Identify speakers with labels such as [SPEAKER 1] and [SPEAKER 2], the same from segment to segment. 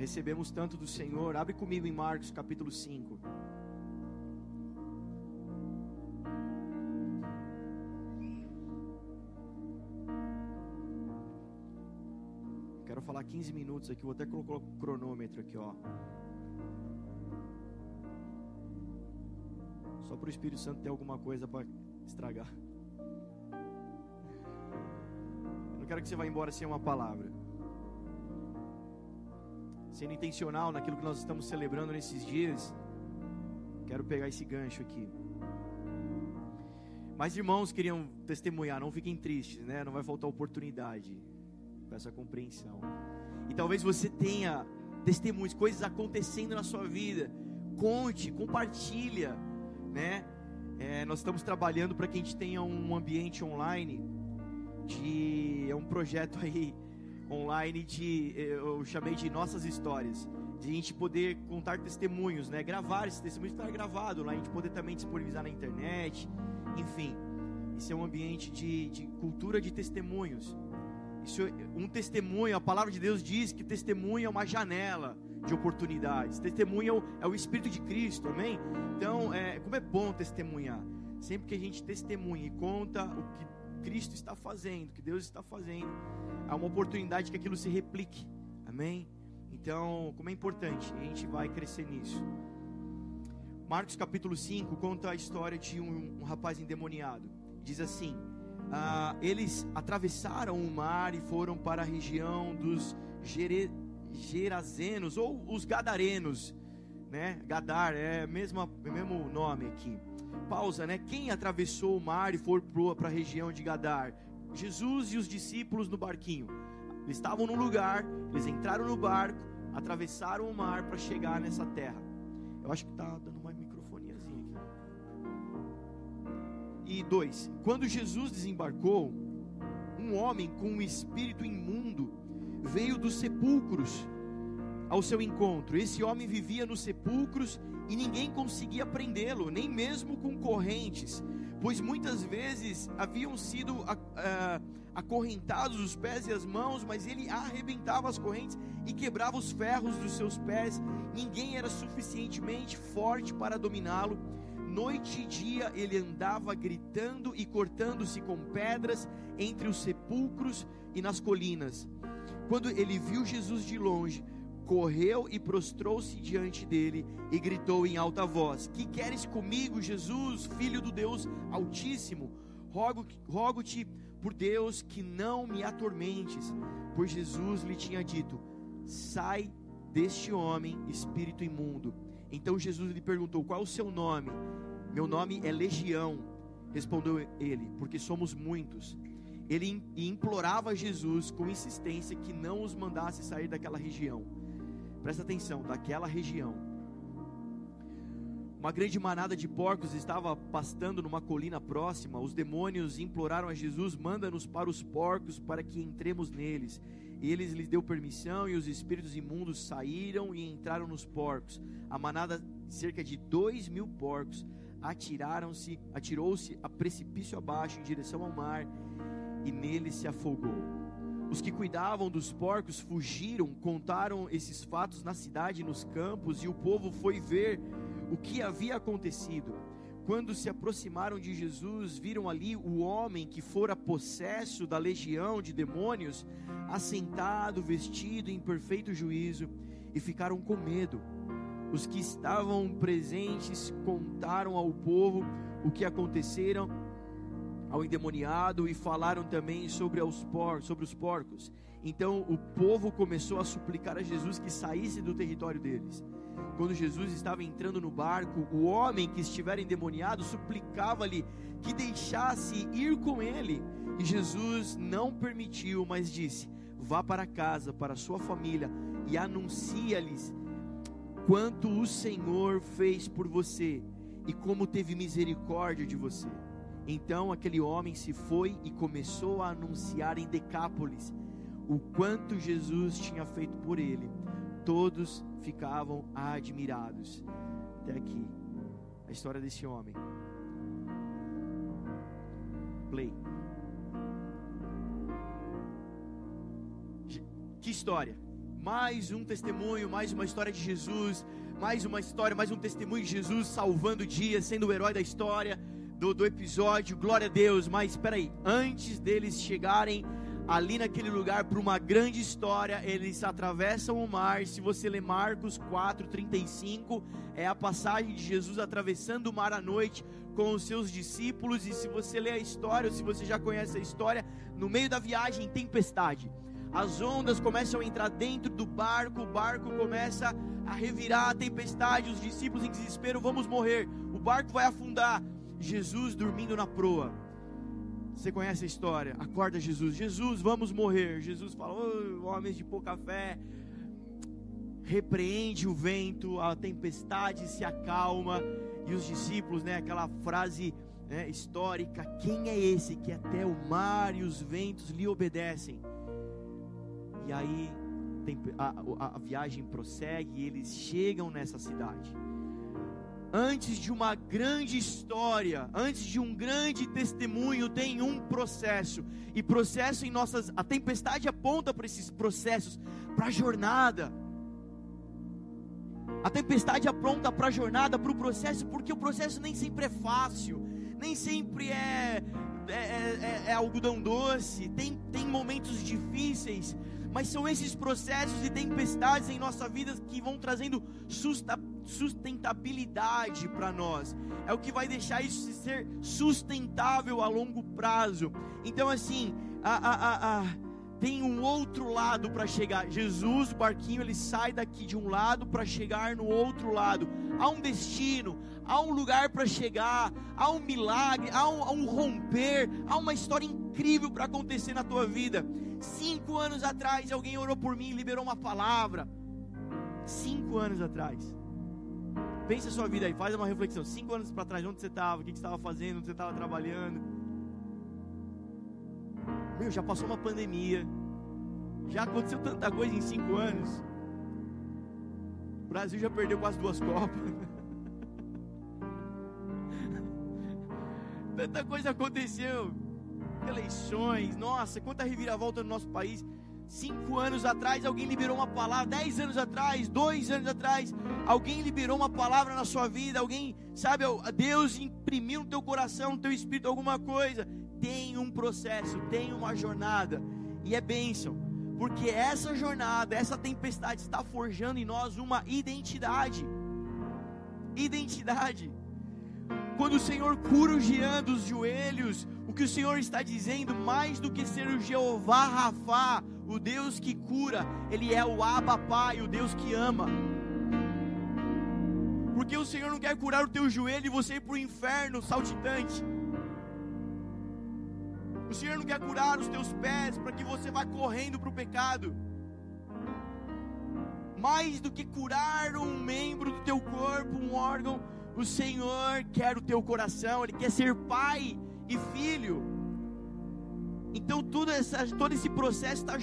[SPEAKER 1] recebemos tanto do Senhor. Abre comigo em Marcos capítulo 5. Quero falar 15 minutos aqui, vou até colocar o cronômetro aqui, ó. Só para o Espírito Santo ter alguma coisa para estragar. Eu não quero que você vá embora sem uma palavra. Sendo intencional naquilo que nós estamos celebrando nesses dias, quero pegar esse gancho aqui. Mas irmãos queriam testemunhar, não fiquem tristes, né? Não vai faltar oportunidade. Peço a compreensão. E talvez você tenha testemunhos, coisas acontecendo na sua vida. Conte, compartilha né? É, nós estamos trabalhando para que a gente tenha um ambiente online de é um projeto aí online de eu chamei de nossas histórias, de a gente poder contar testemunhos, né? Gravar esses testemunhos estar gravado lá, a gente poder também disponibilizar na internet, enfim. Isso é um ambiente de, de cultura de testemunhos. Isso, é um testemunho, a palavra de Deus diz que testemunho é uma janela de oportunidades. Testemunha é o Espírito de Cristo, amém? Então, é, como é bom testemunhar. Sempre que a gente testemunha e conta o que Cristo está fazendo, que Deus está fazendo, há uma oportunidade que aquilo se replique, amém? Então, como é importante, a gente vai crescer nisso. Marcos capítulo 5 conta a história de um, um rapaz endemoniado. Diz assim: ah, eles atravessaram o mar e foram para a região dos Jere, Gerazenos ou os Gadarenos, né? Gadar é mesmo, mesmo nome aqui. Pausa, né? Quem atravessou o mar e foi para a região de Gadar? Jesus e os discípulos no barquinho. Eles estavam num lugar, eles entraram no barco, atravessaram o mar para chegar nessa terra. Eu acho que está dando uma microfoniazinha aqui. E dois, quando Jesus desembarcou, um homem com um espírito imundo veio dos sepulcros ao seu encontro. Esse homem vivia nos sepulcros e ninguém conseguia prendê-lo, nem mesmo com correntes, pois muitas vezes haviam sido acorrentados os pés e as mãos, mas ele arrebentava as correntes e quebrava os ferros dos seus pés. Ninguém era suficientemente forte para dominá-lo. Noite e dia ele andava gritando e cortando-se com pedras entre os sepulcros e nas colinas. Quando ele viu Jesus de longe, correu e prostrou-se diante dele e gritou em alta voz: Que queres comigo, Jesus, filho do Deus Altíssimo? Rogo-te, rogo por Deus que não me atormentes. Pois Jesus lhe tinha dito: Sai deste homem, espírito imundo. Então Jesus lhe perguntou: Qual o seu nome? Meu nome é Legião, respondeu ele, porque somos muitos ele implorava a Jesus com insistência que não os mandasse sair daquela região. Presta atenção, daquela região. Uma grande manada de porcos estava pastando numa colina próxima. Os demônios imploraram a Jesus: manda-nos para os porcos para que entremos neles. Eles lhes deu permissão e os espíritos imundos saíram e entraram nos porcos. A manada, cerca de dois mil porcos, atiraram-se, atirou-se a precipício abaixo em direção ao mar e nele se afogou. Os que cuidavam dos porcos fugiram, contaram esses fatos na cidade e nos campos, e o povo foi ver o que havia acontecido. Quando se aproximaram de Jesus, viram ali o homem que fora possesso da legião de demônios, assentado, vestido em perfeito juízo, e ficaram com medo. Os que estavam presentes contaram ao povo o que aconteceram ao endemoniado e falaram também sobre, os por, sobre os porcos. Então o povo começou a suplicar a Jesus que saísse do território deles. Quando Jesus estava entrando no barco, o homem que estivera endemoniado suplicava-lhe que deixasse ir com ele. E Jesus não permitiu, mas disse: Vá para casa, para sua família e anuncia-lhes quanto o Senhor fez por você e como teve misericórdia de você. Então aquele homem se foi e começou a anunciar em Decápolis o quanto Jesus tinha feito por ele. Todos ficavam admirados. Até aqui, a história desse homem. Play. Que história mais um testemunho, mais uma história de Jesus, mais uma história, mais um testemunho de Jesus salvando o dia, sendo o herói da história do, do episódio. Glória a Deus. Mas espera aí, antes deles chegarem ali naquele lugar para uma grande história, eles atravessam o mar. Se você ler Marcos 4:35, é a passagem de Jesus atravessando o mar à noite com os seus discípulos. E se você ler a história, ou se você já conhece a história, no meio da viagem, tempestade. As ondas começam a entrar dentro do barco, o barco começa a revirar a tempestade, os discípulos em desespero, vamos morrer, o barco vai afundar. Jesus dormindo na proa. Você conhece a história? Acorda Jesus, Jesus, vamos morrer. Jesus fala: oh, homens de pouca fé. Repreende o vento, a tempestade se acalma e os discípulos, né? Aquela frase né, histórica: quem é esse que até o mar e os ventos lhe obedecem? E aí a, a, a viagem prossegue e eles chegam nessa cidade antes de uma grande história, antes de um grande testemunho, tem um processo. E processo em nossas. A tempestade aponta para esses processos, para a jornada. A tempestade aponta para a jornada, para o processo, porque o processo nem sempre é fácil, nem sempre é, é, é, é algodão doce, tem, tem momentos difíceis, mas são esses processos e tempestades em nossa vida que vão trazendo sustentabilidade para nós. É o que vai deixar isso ser sustentável a longo prazo. Então, assim, a, a, a, tem um outro lado para chegar. Jesus, o barquinho, ele sai daqui de um lado para chegar no outro lado. Há um destino, há um lugar para chegar, há um milagre, há um, há um romper, há uma história incrível para acontecer na tua vida. Cinco anos atrás, alguém orou por mim e liberou uma palavra. Cinco anos atrás. Pensa a sua vida aí, faz uma reflexão. Cinco anos para trás, onde você estava, o que você estava fazendo, onde você estava trabalhando. Meu, já passou uma pandemia. Já aconteceu tanta coisa em cinco anos. O Brasil já perdeu quase duas Copas. tanta coisa aconteceu eleições, nossa, quanta reviravolta no nosso país. Cinco anos atrás, alguém liberou uma palavra. Dez anos atrás, dois anos atrás, alguém liberou uma palavra na sua vida. Alguém, sabe, Deus imprimiu no teu coração, no teu espírito alguma coisa. Tem um processo, tem uma jornada, e é bênção, porque essa jornada, essa tempestade está forjando em nós uma identidade. Identidade. Quando o Senhor cura o Jean dos joelhos, o que o Senhor está dizendo, mais do que ser o Jeová Rafá, o Deus que cura, Ele é o Abba Pai, o Deus que ama. Porque o Senhor não quer curar o teu joelho e você ir para o inferno saltitante. O Senhor não quer curar os teus pés para que você vá correndo para o pecado. Mais do que curar um membro do teu corpo, um órgão, o Senhor quer o teu coração, Ele quer ser pai e filho. Então tudo essa, todo esse processo está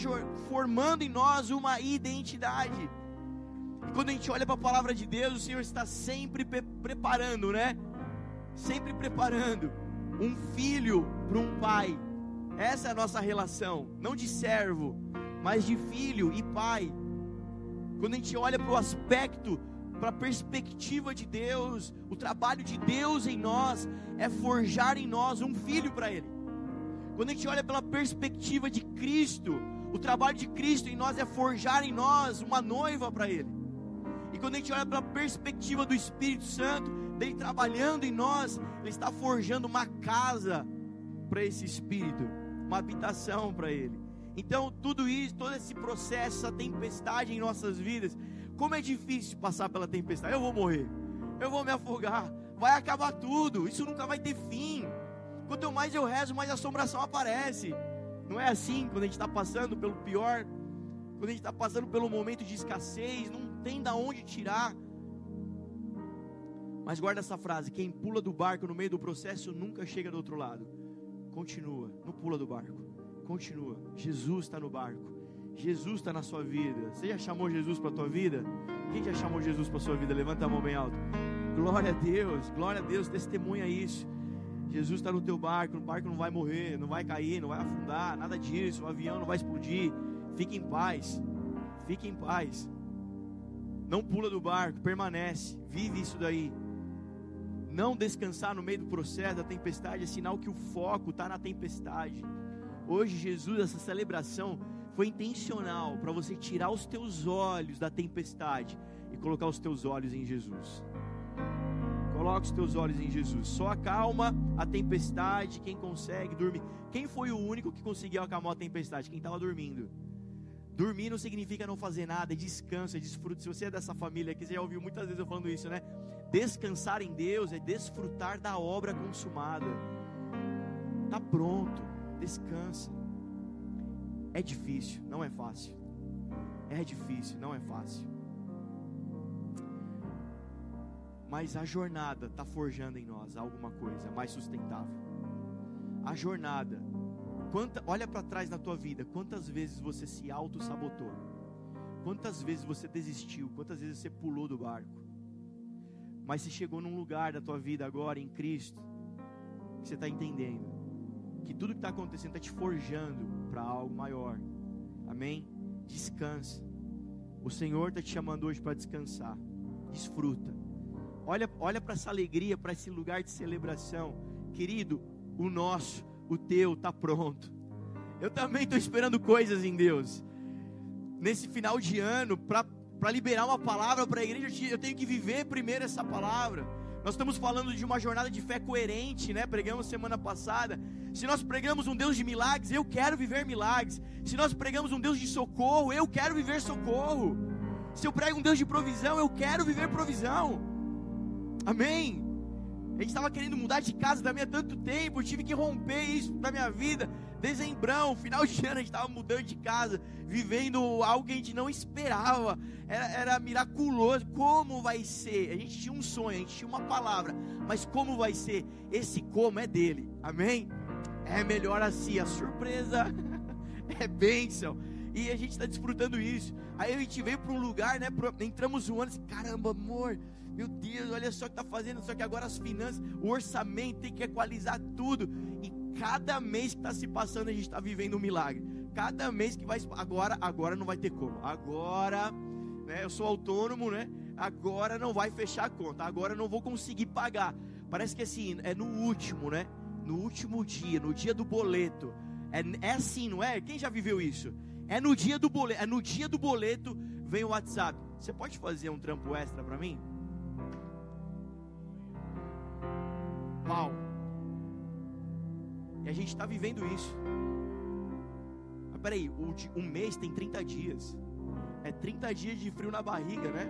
[SPEAKER 1] formando em nós uma identidade. E quando a gente olha para a palavra de Deus, o Senhor está sempre pre preparando, né? Sempre preparando um filho para um pai. Essa é a nossa relação, não de servo, mas de filho e pai. Quando a gente olha para o aspecto para a perspectiva de Deus, o trabalho de Deus em nós é forjar em nós um filho para Ele. Quando a gente olha pela perspectiva de Cristo, o trabalho de Cristo em nós é forjar em nós uma noiva para Ele. E quando a gente olha pela perspectiva do Espírito Santo, dele trabalhando em nós, Ele está forjando uma casa para esse Espírito, uma habitação para Ele. Então, tudo isso, todo esse processo, essa tempestade em nossas vidas, como é difícil passar pela tempestade. Eu vou morrer, eu vou me afogar, vai acabar tudo, isso nunca vai ter fim. Quanto mais eu rezo, mais assombração aparece. Não é assim quando a gente está passando pelo pior, quando a gente está passando pelo momento de escassez, não tem da onde tirar. Mas guarda essa frase: quem pula do barco no meio do processo nunca chega do outro lado. Continua, não pula do barco. Continua. Jesus está no barco. Jesus está na sua vida. Você já chamou Jesus para a tua vida? Quem já chamou Jesus para a sua vida? Levanta a mão bem alto. Glória a Deus, glória a Deus, testemunha isso. Jesus está no teu barco, o barco não vai morrer, não vai cair, não vai afundar, nada disso, o avião não vai explodir. Fique em paz, Fique em paz. Não pula do barco, permanece, vive isso daí. Não descansar no meio do processo da tempestade é sinal que o foco está na tempestade. Hoje, Jesus, essa celebração foi intencional para você tirar os teus olhos da tempestade e colocar os teus olhos em Jesus. Coloca os teus olhos em Jesus. Só acalma a tempestade quem consegue dormir. Quem foi o único que conseguiu acalmar a tempestade? Quem estava dormindo. Dormir não significa não fazer nada, é descanso, é. Se você é dessa família aqui, você já ouviu muitas vezes eu falando isso, né? Descansar em Deus é desfrutar da obra consumada. Tá pronto, descansa. É difícil, não é fácil. É difícil, não é fácil. Mas a jornada está forjando em nós alguma coisa mais sustentável. A jornada Quanta, olha para trás na tua vida, quantas vezes você se auto-sabotou? Quantas vezes você desistiu? Quantas vezes você pulou do barco? Mas se chegou num lugar da tua vida agora em Cristo, que você está entendendo que tudo que está acontecendo está te forjando para algo maior. Amém? Descansa. O Senhor está te chamando hoje para descansar. Desfruta. Olha, olha para essa alegria, para esse lugar de celebração, querido. O nosso o teu está pronto. Eu também estou esperando coisas em Deus. Nesse final de ano, para liberar uma palavra para a igreja, eu tenho que viver primeiro essa palavra. Nós estamos falando de uma jornada de fé coerente, né? Pregamos semana passada. Se nós pregamos um Deus de milagres, eu quero viver milagres. Se nós pregamos um Deus de socorro, eu quero viver socorro. Se eu prego um Deus de provisão, eu quero viver provisão. Amém. A gente estava querendo mudar de casa também há tanto tempo. Eu tive que romper isso da minha vida. Dezembrão, final de ano, a gente estava mudando de casa, vivendo algo que a gente não esperava. Era, era miraculoso. Como vai ser? A gente tinha um sonho, a gente tinha uma palavra. Mas como vai ser? Esse como é dele. Amém? É melhor assim. A surpresa é bênção. E a gente está desfrutando isso. Aí a gente veio para um lugar, né? Entramos um ano, assim, caramba, amor meu Deus, olha só o que está fazendo. Só que agora as finanças, o orçamento tem que equalizar tudo. E cada mês que está se passando, a gente está vivendo um milagre. Cada mês que vai. Agora, agora não vai ter como. Agora, né? Eu sou autônomo, né? Agora não vai fechar a conta. Agora não vou conseguir pagar. Parece que assim, é no último, né? No último dia, no dia do boleto. É, é assim, não é? Quem já viveu isso? É no dia do boleto, é no dia do boleto vem o WhatsApp. Você pode fazer um trampo extra para mim? Está vivendo isso. Mas peraí, um mês tem 30 dias. É 30 dias de frio na barriga, né?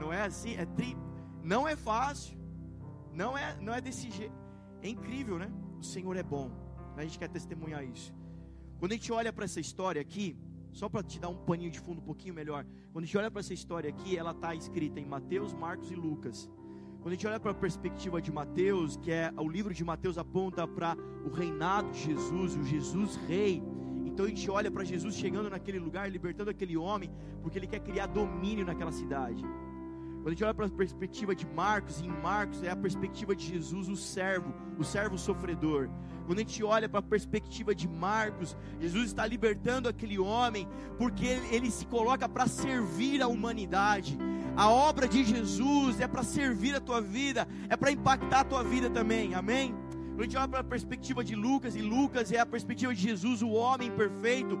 [SPEAKER 1] Não é assim, é tri... não é fácil. Não é, não é desse jeito. É incrível, né? O Senhor é bom. A gente quer testemunhar isso. Quando a gente olha para essa história aqui, só para te dar um paninho de fundo um pouquinho melhor. Quando a gente olha para essa história aqui, ela está escrita em Mateus, Marcos e Lucas. Quando a gente olha para a perspectiva de Mateus, que é o livro de Mateus aponta para o reinado de Jesus, o Jesus rei. Então a gente olha para Jesus chegando naquele lugar, libertando aquele homem, porque ele quer criar domínio naquela cidade. Quando a gente olha para a perspectiva de Marcos, em Marcos é a perspectiva de Jesus, o servo, o servo sofredor. Quando a gente olha para a perspectiva de Marcos, Jesus está libertando aquele homem, porque ele, ele se coloca para servir a humanidade. A obra de Jesus é para servir a tua vida, é para impactar a tua vida também, amém? Quando a gente olha para a perspectiva de Lucas, e Lucas é a perspectiva de Jesus, o homem perfeito,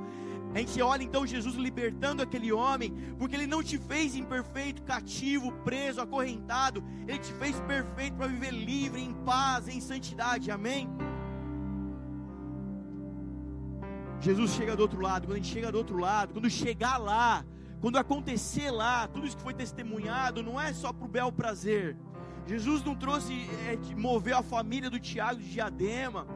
[SPEAKER 1] a gente olha então Jesus libertando aquele homem, porque ele não te fez imperfeito, cativo, preso, acorrentado, ele te fez perfeito para viver livre, em paz, em santidade, amém? Jesus chega do outro lado, quando a gente chega do outro lado, quando chegar lá, quando acontecer lá, tudo isso que foi testemunhado, não é só para o bel prazer. Jesus não trouxe, é, moveu a família do Tiago de Diadema.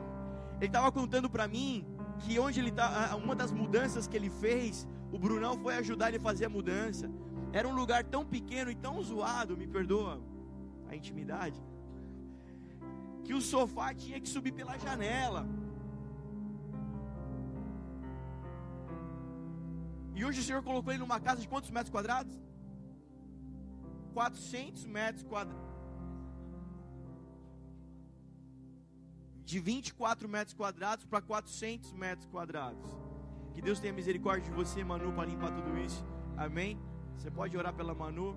[SPEAKER 1] Ele estava contando para mim que onde ele está, uma das mudanças que ele fez, o Brunão foi ajudar ele a fazer a mudança. Era um lugar tão pequeno e tão zoado, me perdoa a intimidade, que o sofá tinha que subir pela janela. E hoje o Senhor colocou ele numa casa de quantos metros quadrados? 400 metros quadrados. De 24 metros quadrados para 400 metros quadrados. Que Deus tenha misericórdia de você, Manu, para limpar tudo isso. Amém? Você pode orar pela Manu,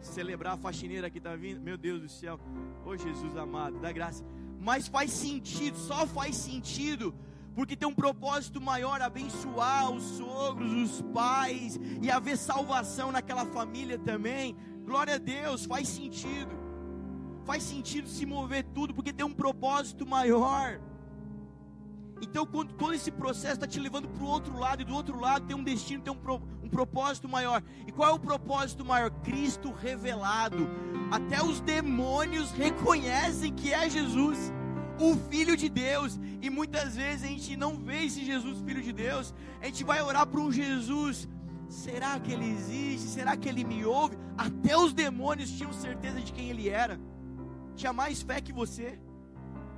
[SPEAKER 1] celebrar a faxineira que está vindo. Meu Deus do céu. Ô oh, Jesus amado, dá graça. Mas faz sentido, só faz sentido porque tem um propósito maior abençoar os sogros, os pais e haver salvação naquela família também. Glória a Deus, faz sentido. Faz sentido se mover tudo porque tem um propósito maior. Então, quando todo esse processo está te levando para o outro lado, e do outro lado tem um destino, tem um, pro, um propósito maior. E qual é o propósito maior? Cristo revelado. Até os demônios reconhecem que é Jesus, o Filho de Deus. E muitas vezes a gente não vê esse Jesus, Filho de Deus. A gente vai orar para um Jesus. Será que ele existe? Será que ele me ouve? Até os demônios tinham certeza de quem ele era. Tinha mais fé que você.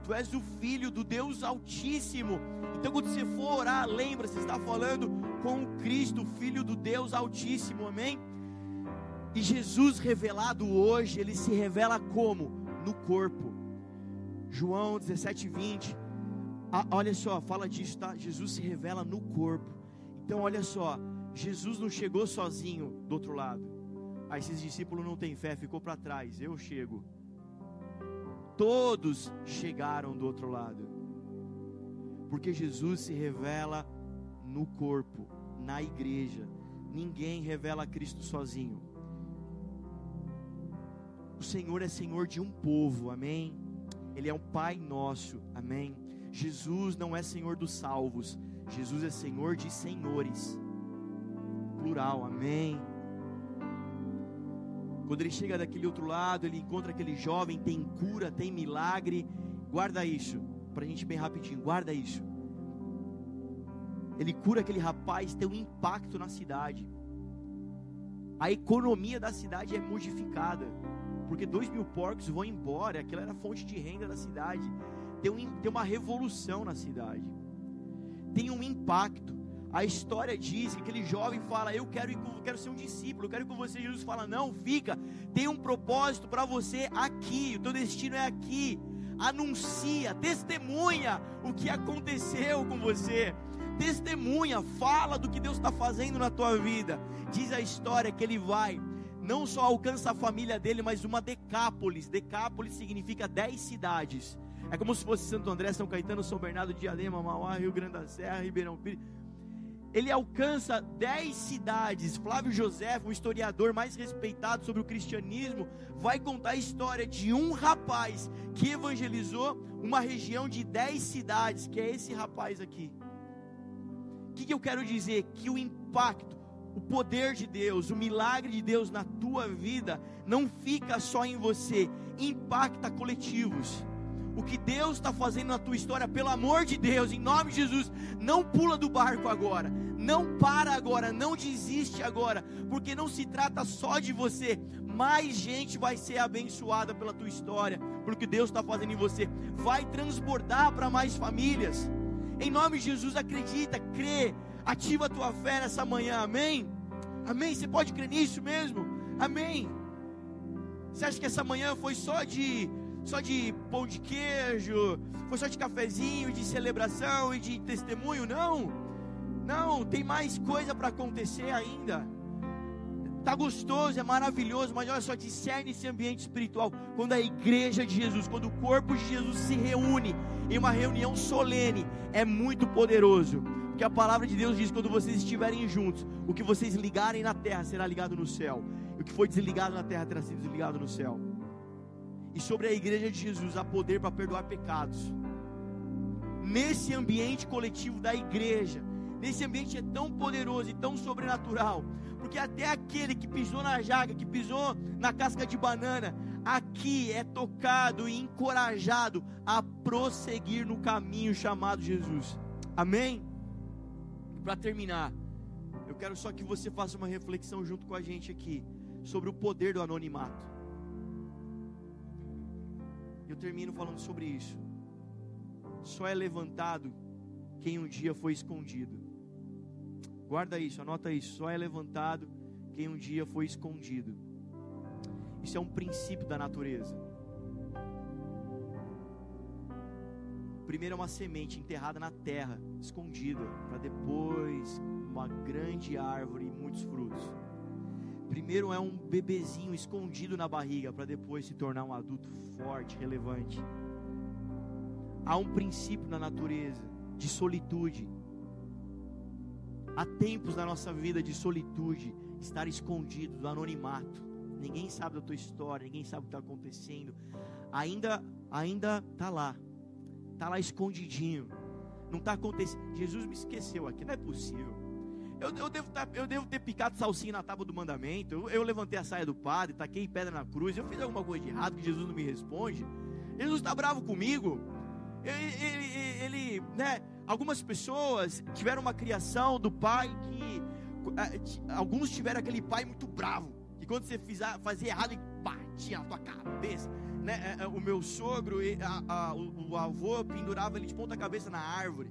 [SPEAKER 1] Tu és o filho do Deus Altíssimo. Então, quando você for orar, lembra, você está falando com Cristo, filho do Deus Altíssimo, amém? E Jesus revelado hoje, ele se revela como? No corpo. João 17, 20. Ah, olha só, fala disso, tá? Jesus se revela no corpo. Então, olha só, Jesus não chegou sozinho do outro lado. Aí esses discípulos não têm fé, ficou para trás. Eu chego todos chegaram do outro lado. Porque Jesus se revela no corpo, na igreja. Ninguém revela Cristo sozinho. O Senhor é Senhor de um povo, amém? Ele é um Pai nosso, amém? Jesus não é Senhor dos salvos, Jesus é Senhor de senhores, plural, amém? Quando ele chega daquele outro lado, ele encontra aquele jovem, tem cura, tem milagre. Guarda isso, para a gente bem rapidinho, guarda isso. Ele cura aquele rapaz, tem um impacto na cidade. A economia da cidade é modificada, porque dois mil porcos vão embora, aquela era a fonte de renda da cidade. Tem, um, tem uma revolução na cidade, tem um impacto. A história diz que aquele jovem fala: Eu quero, ir com, quero ser um discípulo, eu quero ir com você. Jesus fala: Não, fica, tem um propósito para você aqui, o teu destino é aqui. Anuncia, testemunha o que aconteceu com você. Testemunha, fala do que Deus está fazendo na tua vida. Diz a história que ele vai, não só alcança a família dele, mas uma Decápolis. Decápolis significa dez cidades. É como se fosse Santo André, São Caetano, São Bernardo, Diadema, Mauá, Rio Grande da Serra, Ribeirão Pires ele alcança dez cidades. Flávio José, um historiador mais respeitado sobre o cristianismo, vai contar a história de um rapaz que evangelizou uma região de dez cidades, que é esse rapaz aqui. O que, que eu quero dizer? Que o impacto, o poder de Deus, o milagre de Deus na tua vida não fica só em você, impacta coletivos o que Deus está fazendo na tua história, pelo amor de Deus, em nome de Jesus, não pula do barco agora, não para agora, não desiste agora, porque não se trata só de você, mais gente vai ser abençoada pela tua história, pelo que Deus está fazendo em você, vai transbordar para mais famílias. Em nome de Jesus, acredita, crê, ativa a tua fé nessa manhã, amém? Amém? Você pode crer nisso mesmo? Amém? Você acha que essa manhã foi só de só de pão de queijo, foi só de cafezinho, de celebração e de testemunho, não. Não, tem mais coisa para acontecer ainda. Tá gostoso, é maravilhoso, mas olha só, discerne esse ambiente espiritual. Quando a igreja de Jesus, quando o corpo de Jesus se reúne em uma reunião solene, é muito poderoso. Porque a palavra de Deus diz: quando vocês estiverem juntos, o que vocês ligarem na terra será ligado no céu, e o que foi desligado na terra terá sido desligado no céu e sobre a igreja de Jesus há poder para perdoar pecados. Nesse ambiente coletivo da igreja, nesse ambiente é tão poderoso e tão sobrenatural, porque até aquele que pisou na jaga, que pisou na casca de banana, aqui é tocado e encorajado a prosseguir no caminho chamado Jesus. Amém? Para terminar, eu quero só que você faça uma reflexão junto com a gente aqui sobre o poder do anonimato. Eu termino falando sobre isso. Só é levantado quem um dia foi escondido. Guarda isso, anota isso. Só é levantado quem um dia foi escondido. Isso é um princípio da natureza. Primeiro é uma semente enterrada na terra, escondida, para depois uma grande árvore e muitos frutos. Primeiro é um bebezinho escondido na barriga para depois se tornar um adulto forte, relevante. Há um princípio na natureza de solitude. Há tempos na nossa vida de solitude, estar escondido, do anonimato. Ninguém sabe da tua história, ninguém sabe o que está acontecendo. Ainda, ainda está lá, está lá escondidinho. Não está acontecendo. Jesus me esqueceu aqui, não é possível. Eu, eu, devo tá, eu devo ter picado salsinha na tábua do mandamento. Eu, eu levantei a saia do padre, taquei pedra na cruz. Eu fiz alguma coisa de errado que Jesus não me responde. Jesus está bravo comigo. Ele, ele, ele, né? Algumas pessoas tiveram uma criação do pai que eh, alguns tiveram aquele pai muito bravo que quando você fazia errado ele batia na tua cabeça. Né? Eh, eh, o meu sogro, a, a, o, o, avô pendurava ele de ponta cabeça na árvore,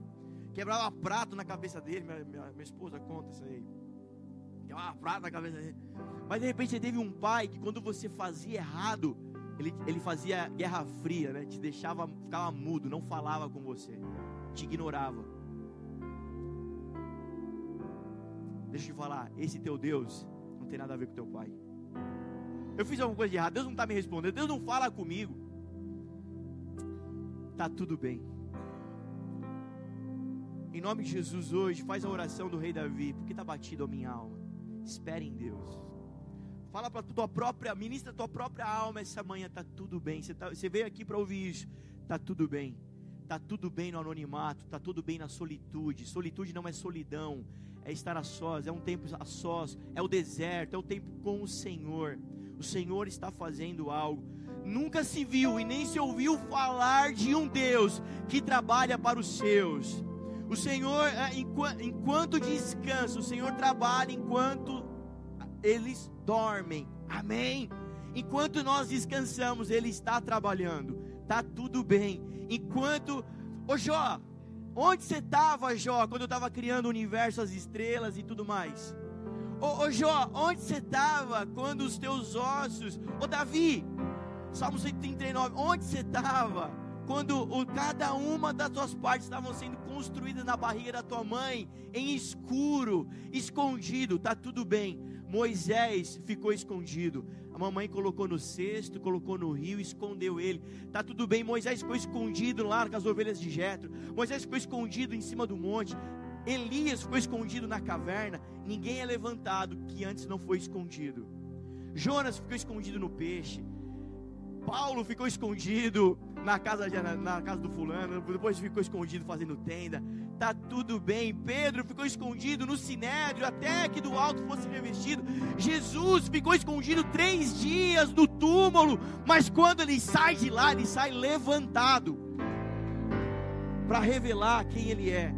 [SPEAKER 1] quebrava prato na cabeça dele. Minha, minha, minha esposa conta isso aí. Quebrava prato na cabeça dele. Mas de repente teve um pai que quando você fazia errado, ele, ele fazia guerra fria, né? Te deixava, ficava mudo, não falava com você, te ignorava. Deixa eu te falar, esse teu Deus não tem nada a ver com teu pai. Eu fiz alguma coisa de errado, Deus não está me respondendo, Deus não fala comigo. Tá tudo bem. Em nome de Jesus hoje, faz a oração do rei Davi, porque está batido a minha alma. Espere em Deus. Fala para tua própria, ministra tua própria alma essa manhã, tá tudo bem. Você, tá, você veio aqui para ouvir isso, tá tudo bem. Tá tudo bem no anonimato, tá tudo bem na solitude. Solitude não é solidão, é estar a sós, é um tempo a sós, é o deserto, é o tempo com o Senhor. O Senhor está fazendo algo. Nunca se viu e nem se ouviu falar de um Deus que trabalha para os seus. O Senhor, é, enquanto descansa, o Senhor trabalha enquanto eles dormem. Amém. Enquanto nós descansamos, Ele está trabalhando. Tá tudo bem. Enquanto, ô Jó, onde você estava, Jó, quando eu estava criando o universo, as estrelas e tudo mais? Ô, ô Jó, onde você estava quando os teus ossos, ô Davi, Salmo 139, onde você estava quando cada uma das tuas partes estavam sendo construídas na barriga da tua mãe, em escuro, escondido, tá tudo bem Moisés ficou escondido. A mamãe colocou no cesto, colocou no rio, escondeu ele. Tá tudo bem. Moisés ficou escondido lá com as ovelhas de Jetro. Moisés ficou escondido em cima do monte. Elias ficou escondido na caverna. Ninguém é levantado que antes não foi escondido. Jonas ficou escondido no peixe. Paulo ficou escondido na casa, na, na casa do fulano, depois ficou escondido fazendo tenda. Tá tudo bem. Pedro ficou escondido no sinédrio até que do alto fosse revestido. Jesus ficou escondido três dias no túmulo, mas quando ele sai de lá, ele sai levantado para revelar quem ele é.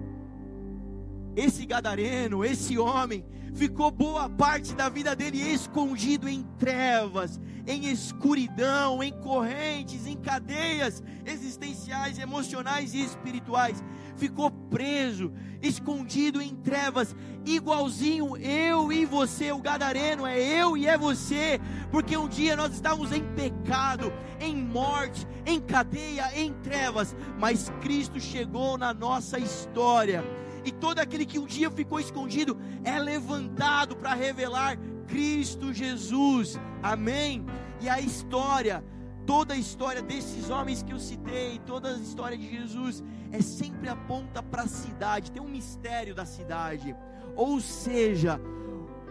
[SPEAKER 1] Esse gadareno, esse homem, ficou boa parte da vida dele escondido em trevas, em escuridão, em correntes, em cadeias existenciais, emocionais e espirituais. Ficou preso, escondido em trevas, igualzinho eu e você, o gadareno, é eu e é você, porque um dia nós estávamos em pecado, em morte, em cadeia, em trevas, mas Cristo chegou na nossa história e todo aquele que um dia ficou escondido é levantado para revelar Cristo Jesus. Amém. E a história, toda a história desses homens que eu citei, toda a história de Jesus é sempre aponta para a cidade, tem um mistério da cidade. Ou seja,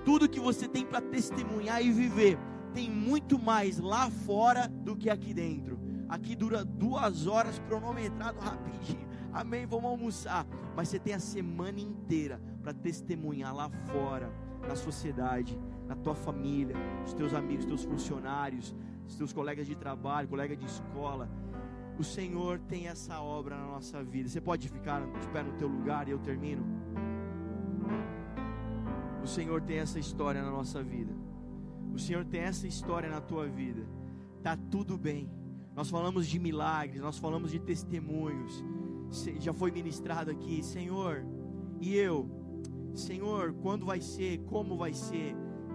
[SPEAKER 1] tudo que você tem para testemunhar e viver tem muito mais lá fora do que aqui dentro. Aqui dura duas horas cronometrado rapidinho. Amém, vamos almoçar. Mas você tem a semana inteira para testemunhar lá fora, na sociedade, na tua família, os teus amigos, os teus funcionários, os teus colegas de trabalho, colega de escola. O Senhor tem essa obra na nossa vida. Você pode ficar de pé no teu lugar e eu termino. O Senhor tem essa história na nossa vida. O Senhor tem essa história na tua vida. Tá tudo bem. Nós falamos de milagres, nós falamos de testemunhos já foi ministrado aqui, Senhor, e eu, Senhor, quando vai ser, como vai ser,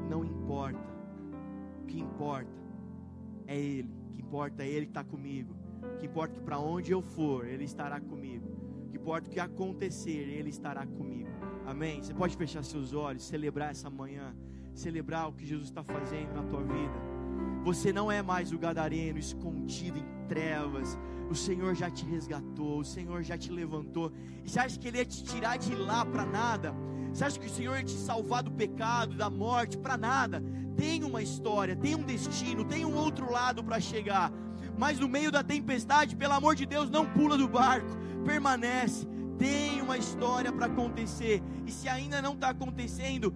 [SPEAKER 1] não importa. O que importa é Ele. O que importa é Ele que está comigo. O que importa é que para onde eu for, Ele estará comigo. O que importa é o que acontecer, Ele estará comigo. Amém? Você pode fechar seus olhos, celebrar essa manhã. celebrar o que Jesus está fazendo na tua vida. Você não é mais o gadareno escondido em trevas. O Senhor já te resgatou, o Senhor já te levantou. E você acha que Ele ia te tirar de lá para nada? Você acha que o Senhor ia te salvar do pecado, da morte, para nada? Tem uma história, tem um destino, tem um outro lado para chegar. Mas no meio da tempestade, pelo amor de Deus, não pula do barco, permanece. Tem uma história para acontecer. E se ainda não está acontecendo,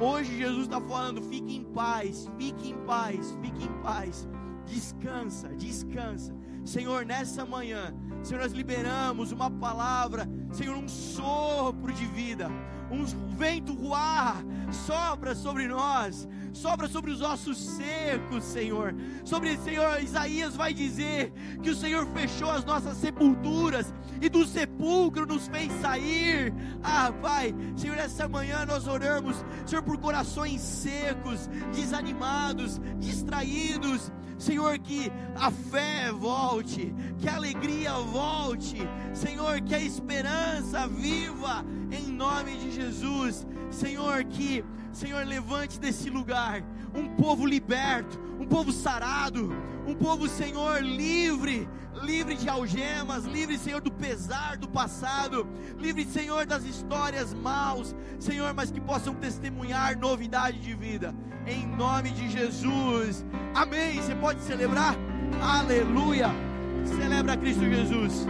[SPEAKER 1] Hoje Jesus está falando: fique em paz, fique em paz, fique em paz. Descansa, descansa. Senhor, nessa manhã, Senhor, nós liberamos uma palavra, Senhor, um sopro de vida, um vento ruar, sopra sobre nós, sopra sobre os ossos secos, Senhor. Sobre, Senhor, Isaías vai dizer que o Senhor fechou as nossas sepulturas e do sepulcro nos fez sair. Ah, Pai, Senhor, essa manhã nós oramos, Senhor, por corações secos, desanimados, distraídos. Senhor, que a fé volte, que a alegria volte, Senhor, que a esperança viva em nome de Jesus. Senhor, que Senhor, levante desse lugar um povo liberto, um povo sarado, um povo, Senhor, livre, livre de algemas, livre, Senhor, do pesar do passado, livre, Senhor, das histórias maus, Senhor, mas que possam testemunhar novidade de vida, em nome de Jesus, amém. Você pode celebrar? Aleluia! Celebra Cristo Jesus.